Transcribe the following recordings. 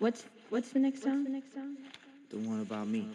What's what's the next song? The one about me.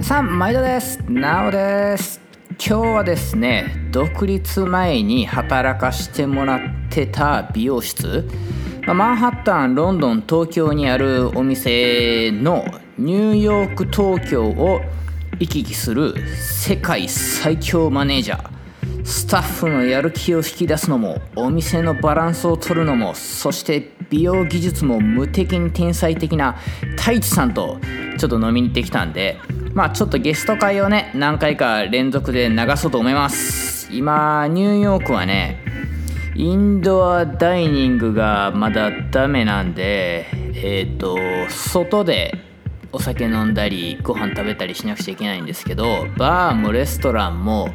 さあ毎度ですなおです今日はですね独立前に働かしてもらってた美容室まあマンハッタンロンドン東京にあるお店のニューヨーク東京を行き来する世界最強マネージャースタッフのやる気を引き出すのもお店のバランスを取るのもそして美容技術も無敵に天才的な太一さんとちょっと飲みに行ってきたんでまあちょっとゲスト会をね何回か連続で流そうと思います。今ニューヨークはねインドアダイニングがまだダメなんでえっ、と外でお酒飲んだりご飯食べたりしなくちゃいけないんですけどバーもレストランも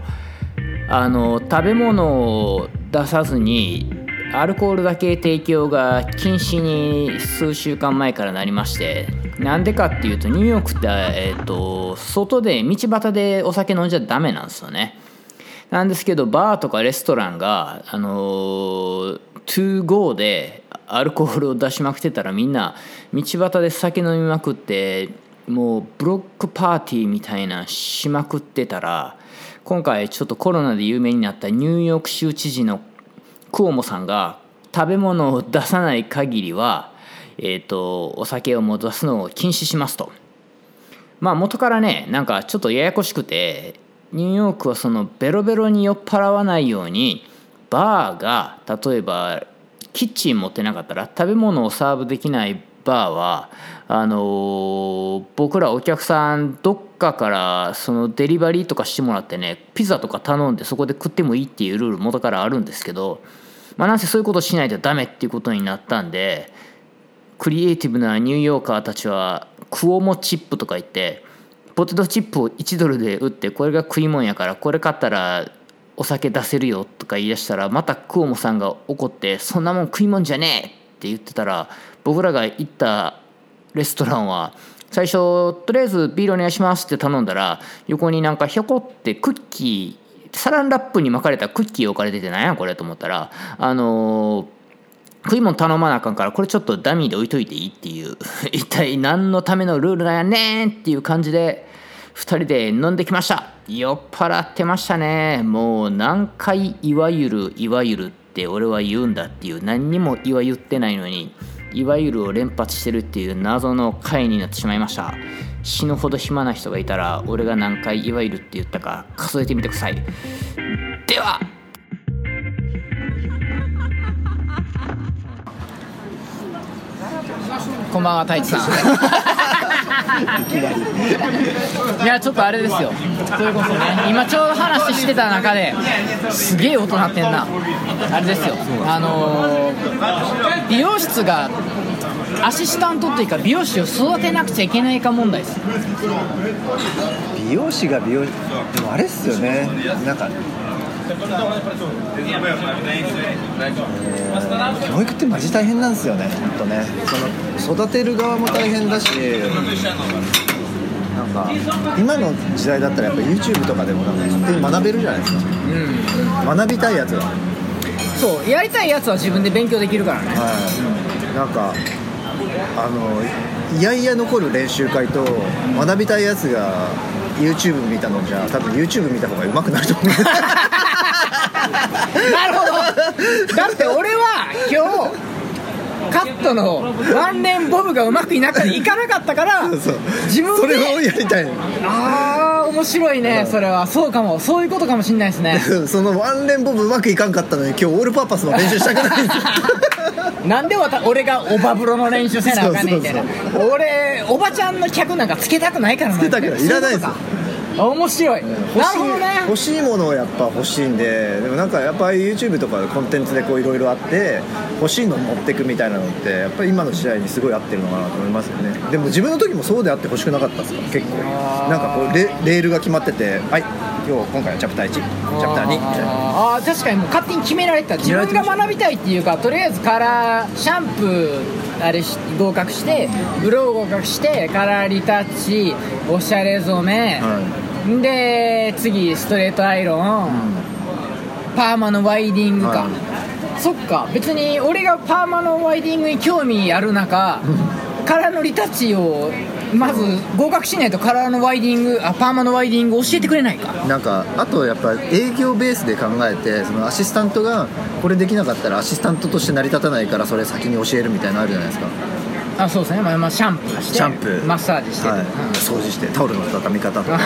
あの食べ物を出さずにアルコールだけ提供が禁止に数週間前からなりましてなんでかっていうとニューヨークって、えー、と外で道端でお酒飲んじゃダメなんですよね。なんですけどバーとかレストランがあのー、to go でアルコールを出しまくってたらみんな道端で酒飲みまくってもうブロックパーティーみたいなしまくってたら今回ちょっとコロナで有名になったニューヨーク州知事のクオモさんが食べ物を出さない限りは、えーと、お酒を戻すのを禁止しますと。まあ元からねなんかちょっとややこしくてニューヨークはそのベロベロに酔っ払わないようにバーが例えばキッチン持ってなかったら食べ物をサーブできないバーはあのー、僕らお客さんどっかからそのデリバリーとかしてもらってねピザとか頼んでそこで食ってもいいっていうルール元からあるんですけど、まあ、なんせそういうことしないとダメっていうことになったんでクリエイティブなニューヨーカーたちはクオモチップとか言ってポテトチップを1ドルで売ってこれが食い物やからこれ買ったらお酒出せるよとか言い出したらまたクオモさんが怒ってそんなもん食い物じゃねえって言ってたら僕らが行ったレストランは最初とりあえずビールお願いしますって頼んだら横になんかひょこってクッキーサランラップに巻かれたクッキー置かれててなんやこれと思ったらあのー、食い物頼まなあかんからこれちょっとダミーで置いといていいっていう 一体何のためのルールなんやねんっていう感じで2人で飲んできました。酔っ払ってましたね。もう何回いわゆるいわゆるって俺は言うんだっていう何にもいわ言ってないのにいわゆるを連発してるっていう謎の回になってしまいました。死ぬほど暇な人がいたら俺が何回いわゆるって言ったか数えてみてください。ではこんばんは太一さん いやちょっとあれですよ。それこそね今ちょうど話してた中ですげえ音鳴ってんな。あれですよ。あのー、美容室がアシスタントっていうか美容師を育てなくちゃいけないか問題です。美容師が美容でもあれっすよね。なんか教育ってマジ大変なんですよね本当ね。その育てる側も大変だしなんか今の時代だったらやっぱ YouTube とかでもなんか勝手に学べるじゃないですか、うん、学びたいやつは。そうやりたいやつは自分で勉強できるからね。はい。なんかあのいやいや残る練習会と学びたいやつが YouTube 見たのじゃ多分 YouTube 見た方が上手くなると思う なるほど。だって俺は今日カットのワンレンボブがうまくいなかいかなかったから 自分でそれをやりたいああ面白いね、それは。そうかも。そういうことかもしんないですね。そのワンレンボブうまくいかんかったのに今日オールパーパスの練習したくない。んですよなんで俺がおば風呂の練習せなあかんねんみたいな。俺おばちゃんの客なんかつけたくないからつけたくない。いらないですよ面白い。なるほどね。欲しいものをやっぱ欲しいんででもなんかやっぱ YouTube とかコンテンツでこういろいろあって欲しいの持ってくみたいなのってやっぱり今の時代にすごい合ってるのかなと思いますよね。でも自分の時もそうであってほしくなかったですか？結構。なんかこうレレールが決まっててはい今日今回はチャプター1チャプター2みたいなああ確かにもう勝手に決められた。自分が学びたいっていうかとりあえずカラーシャンプーあれ合格してブロー合格してカラーリタッチおしゃれ染め、はいで次ストレートアイロン、うん、パーマのワイディングか、はそっか。別に俺がパーマのワイディングに興味ある中カラーのリタッチをまず合格しないとカラーのワイディングあパーマのワイディング教えてくれないか。なんかあとやっぱ営業ベースで考えてそのアシスタントがこれできなかったらアシスタントとして成り立たないからそれ先に教えるみたいなのあるじゃないですかあそうですね、まあ、まあシャンプーしてシャンプー。マッサージして、はい。うん。掃除してタオルの畳み方とか。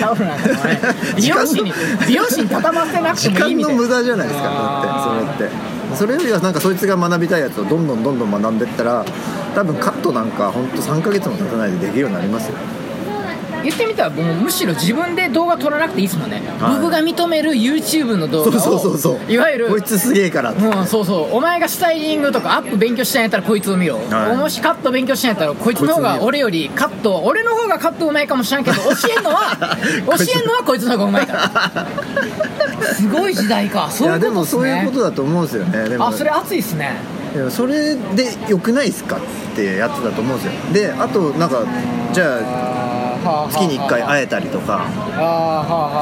タオルなんかもね 美容師に美容師に畳ませなくて時間のもいいみたいな。無駄じゃないですかだあってそれって。それよりはなんかそいつが学びたいやつをどんどんどんどん学んでったら多分カットなんか本当3ヶ月も経たないでできるようになりますよ言ってみたらもうむしろ自分で動画撮らなくていいですもんね、はい。僕が認める YouTube の動画をそうそうそうそう。いわゆるこいつすげえからって。うん、そうそう。お前がスタイリングとかアップ勉強したんやったらこいつを見ろ、はい。もしカット勉強したんやったらこいつの方が俺よりカット俺の方がカットうまいかもしれんけど教えんのは 教えんのはこいつの方がうまいから。すごい時代か。そういうことですねそういうことだと思うんですよね。でもあそれ熱いっすね。いやそれでよくないですかってやってたと思うんですよ。であとなんかじゃあ月に1回会えたりとか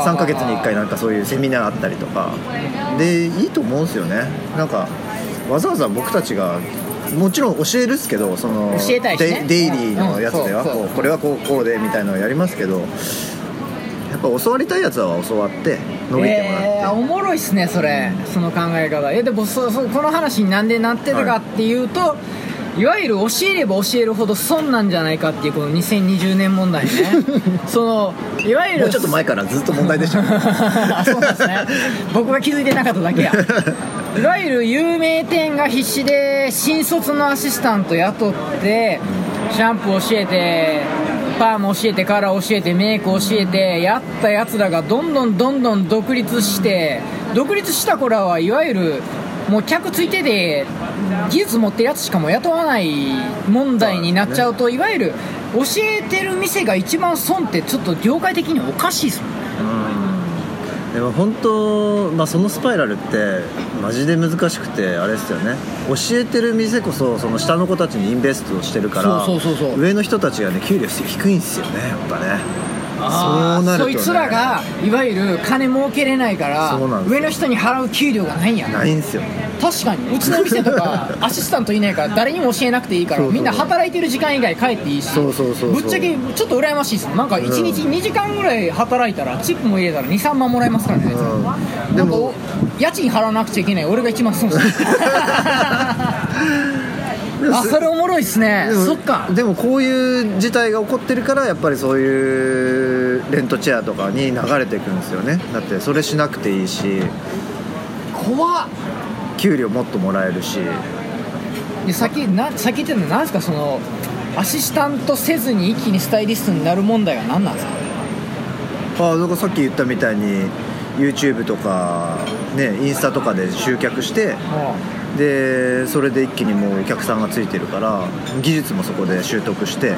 3ヶ月に1回なんかそういうセミナーあったりとか。でいいと思うんですよね。なんかわざわざ僕たちがもちろん教えるっすけどその教えたいしね。デイデイリーのやつではこうこれはこうこうでみたいなのをやりますけどやっぱ教わりたいやつは教わって伸びてもらって、えー、おもろいっすねそれ、その考え方。えでもそそこの話になんでなってるかっていうと、い、わゆる教えれば教えるほど損なんじゃないかっていうこの2020年問題ね そのいわゆるもうちょっと前からずっと問題でした。ね あそうですね。僕が気づいてなかっただけや。いわゆる有名店が必死で新卒のアシスタント雇ってシャンプー教えてパーマ教えてカラー教えてメイク教えてやったやつらがどんどんどんどん独立して独立した子らはいわゆるもう客ついてて技術持ってるやつしかも雇わない問題になっちゃうといわゆる教えてる店が一番損ってちょっと業界的におかしいですもんね。でも本当、まあ、そのスパイラルってマジで難しくてあれですよね。教えてる店こそその下の子たちにインベストをしてるからそうそうそうそう。上の人たちがね給料低いんですよねやっぱね。そうなると、ね、そいつらがいわゆる金儲けれないから上の人に払う給料がないんや。ないんですよ確かに。うちの店とか アシスタントいないから 誰にも教えなくていいからみんな働いてる時間以外帰っていいしそうそうそう。そうぶっちゃけちょっと羨ましいです。なんか1日2時間ぐらい働いたらチップも入れたら23万もらえますからね、うん。でも家賃払わなくちゃいけない俺が一番損する。あそれおもろいっすね。そっか。でもこういう事態が起こってるからやっぱりそういうレントチェアとかに流れていくんですよね。だってそれしなくていいし。怖っ給料もっともらえるし。でさっきなさってたのなんですかそのアシスタントせずに一気にスタイリストになる問題は何なんですか？あだからさっき言ったみたいに YouTube とかねインスタとかで集客してでそれで一気にもうお客さんがついてるから技術もそこで習得して。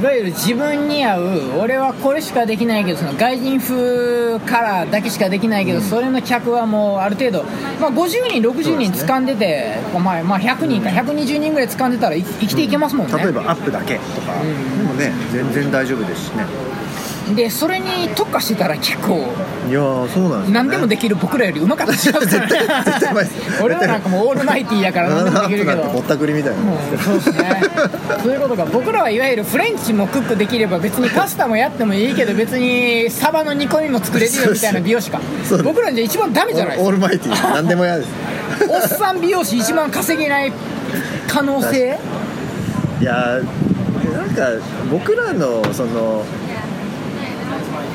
いわゆる自分に合う俺はこれしかできないけどその外人風カラーだけしかできないけど、それの客はもうある程度、まあ、50人60人掴んでてまあ、まあ100人か120人ぐらい掴んでたらい生きていけますもんね、例えばアップだけとか、うん。でもね全然大丈夫ですしねでそれに特化してたら結構いやーそうなんですよ、ね、何でもできる僕らよりうまかったりし 絶対絶対うまいです。俺はなんかもうオールマイティーやから 何でもできるけど。ぼったくりみたいな。そうですね。そういうことか僕らはいわゆるフレンチもクックできれば別にパスタもやってもいいけど別にサバの煮込みも作れるよみたいな美容師か。僕らじゃ一番ダメじゃないですか。オールマイティー。何でも嫌です。おっさん美容師一番稼げない可能性？いやーなんか僕らのその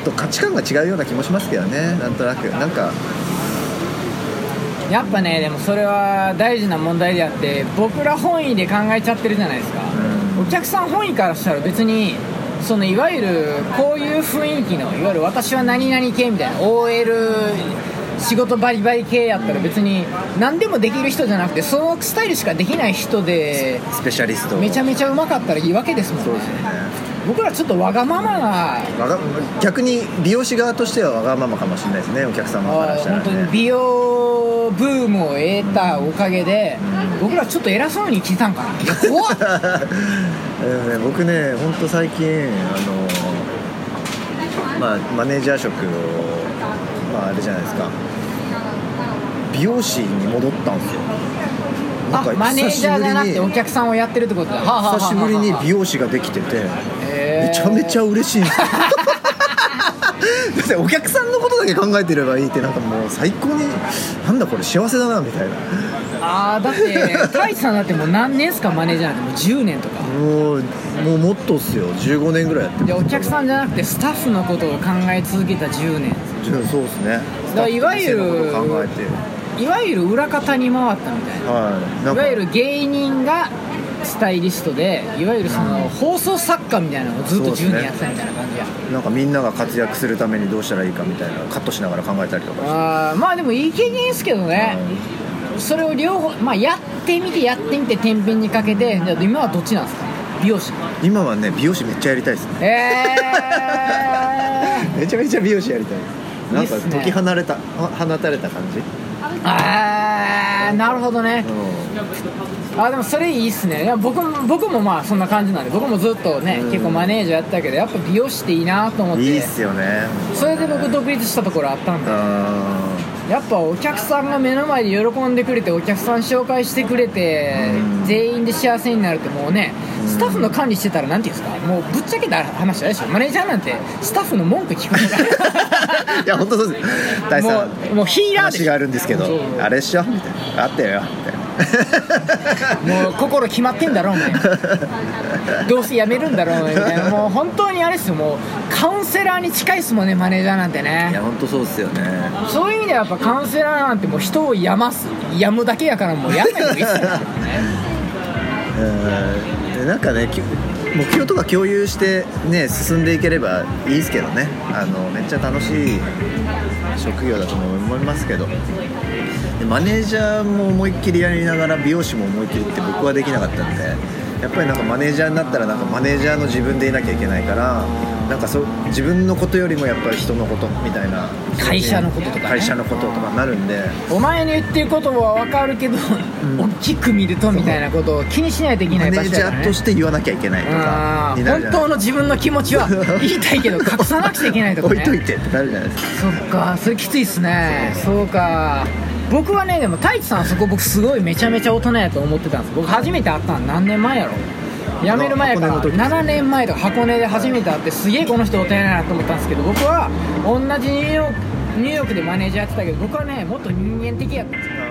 と価値観が違うような気もしますけどねなんとなく。なんかやっぱねでもそれは大事な問題であって僕ら本意で考えちゃってるじゃないですか、お客さん本意からしたら別にそのいわゆるこういう雰囲気のいわゆる私は何々系みたいな OL 仕事バリバリ系やったら別に何でもできる人じゃなくてそのスタイルしかできない人でスペシャリスト。めちゃめちゃうまかったらいいわけですもんね僕らちょっとわがままなわが逆に美容師側としてはわがままかもしれないですねお客様からしたらね。本当に美容ブームを得たおかげで僕らちょっと偉そうに聞いたんかな。怖っ。ね僕ね本当最近あのまあマネージャー職をまああれじゃないですか。美容師に戻ったんですよ。あマネージャーじゃなくてお久客さんをやってるってことだ。はあはあはあはあしぶりに美容師ができててめちゃめちゃ嬉しい。お客さんのことだけ考えてればいいってなんかもう最高になんだこれ幸せだなみたいな。ああだって太一さんだってもう何年っすかマネージャーなんてもう10年とか。もうもうもっとっすよ。15年ぐらいやってでお客さんじゃなくてスタッフのことを考え続けた10年。るそうですね。だからいわゆるいわゆる裏方に回ったみたいな。はい。ないわゆる芸人がスタイリストでいわゆるその放送作家みたいなのをずっと10そうですね。年やってたみたいな感じや、なんかみんなが活躍するためにどうしたらいいかみたいなカットしながら考えたりとかして。あーまあでもいい経験ですけどね、それを両方、まあ、やってみてやってみて天秤にかけて今はどっちなんですか？美容師。今はね美容師めっちゃやりたいですね。え めちゃめちゃ美容師やりたい。なんか解き放れたは放たれた感じ、ー、あーなるほどね。うあでもそれいいっすね。いや僕も僕もまあそんな感じなんで僕もずっとね、うん。結構マネージャーやってたけどやっぱ美容師っていいなと思って。んいいっすよね。それで僕独立したところあったんで。あやっぱお客さんが目の前で喜んでくれてお客さん紹介してくれて、うん。全員で幸せになるってもうねスタッフの管理してたらなんていうんですか？もうぶっちゃけた話あれでしょマネージャーなんてスタッフの文句聞くのがーいや本当そうです。大さんもうもうヒーラーで。話があるんですけどあれっしょ？みたいな。あったよ もう心決まってんだろお前。どうせ辞めるんだろお前みたいな。もう本当にあれですよもうカウンセラーに近いっすもんねマネージャーなんていねや本当そうっすよね。そういう意味ではやっぱカウンセラーなんてもう人を病ます病むだけやからもうやんない方がいいっすよ うん。でなんかねき目標とか共有してね進んでいければいいですけどね。あのめっちゃ楽しい職業だと思いますけどでマネージャーも思いっきりやりながら美容師も思いっきりって僕はできなかったんでやっぱりなんかマネージャーになったらなんかマネージャーの自分でいなきゃいけないからなんかそう自分のことよりもやっぱり人のことみたいな会社のこととかね。会社のこととかになるんで。お前の言ってることは分かるけど、大きく見るとみたいなことを気にしないといけないマネージ場所だからね。ャーとして言わなきゃいけないとか本当の自分の気持ちは言いたいけど隠さなくちゃいけないとか。ね 置いといてってなるじゃないですか。そっかそれきついっすね。そうか僕はねでも太一さんそこ僕すごいめちゃめちゃ大人やと思ってたんです。僕初めて会ったの何年前やろ。辞める前から箱根の時。7年前とか箱根で初めて会ってすげえこの人大人やなと思ったんですけど僕は同じニューヨークニューヨークでマネージャーやってたけど僕はねもっと人間的やったんですよ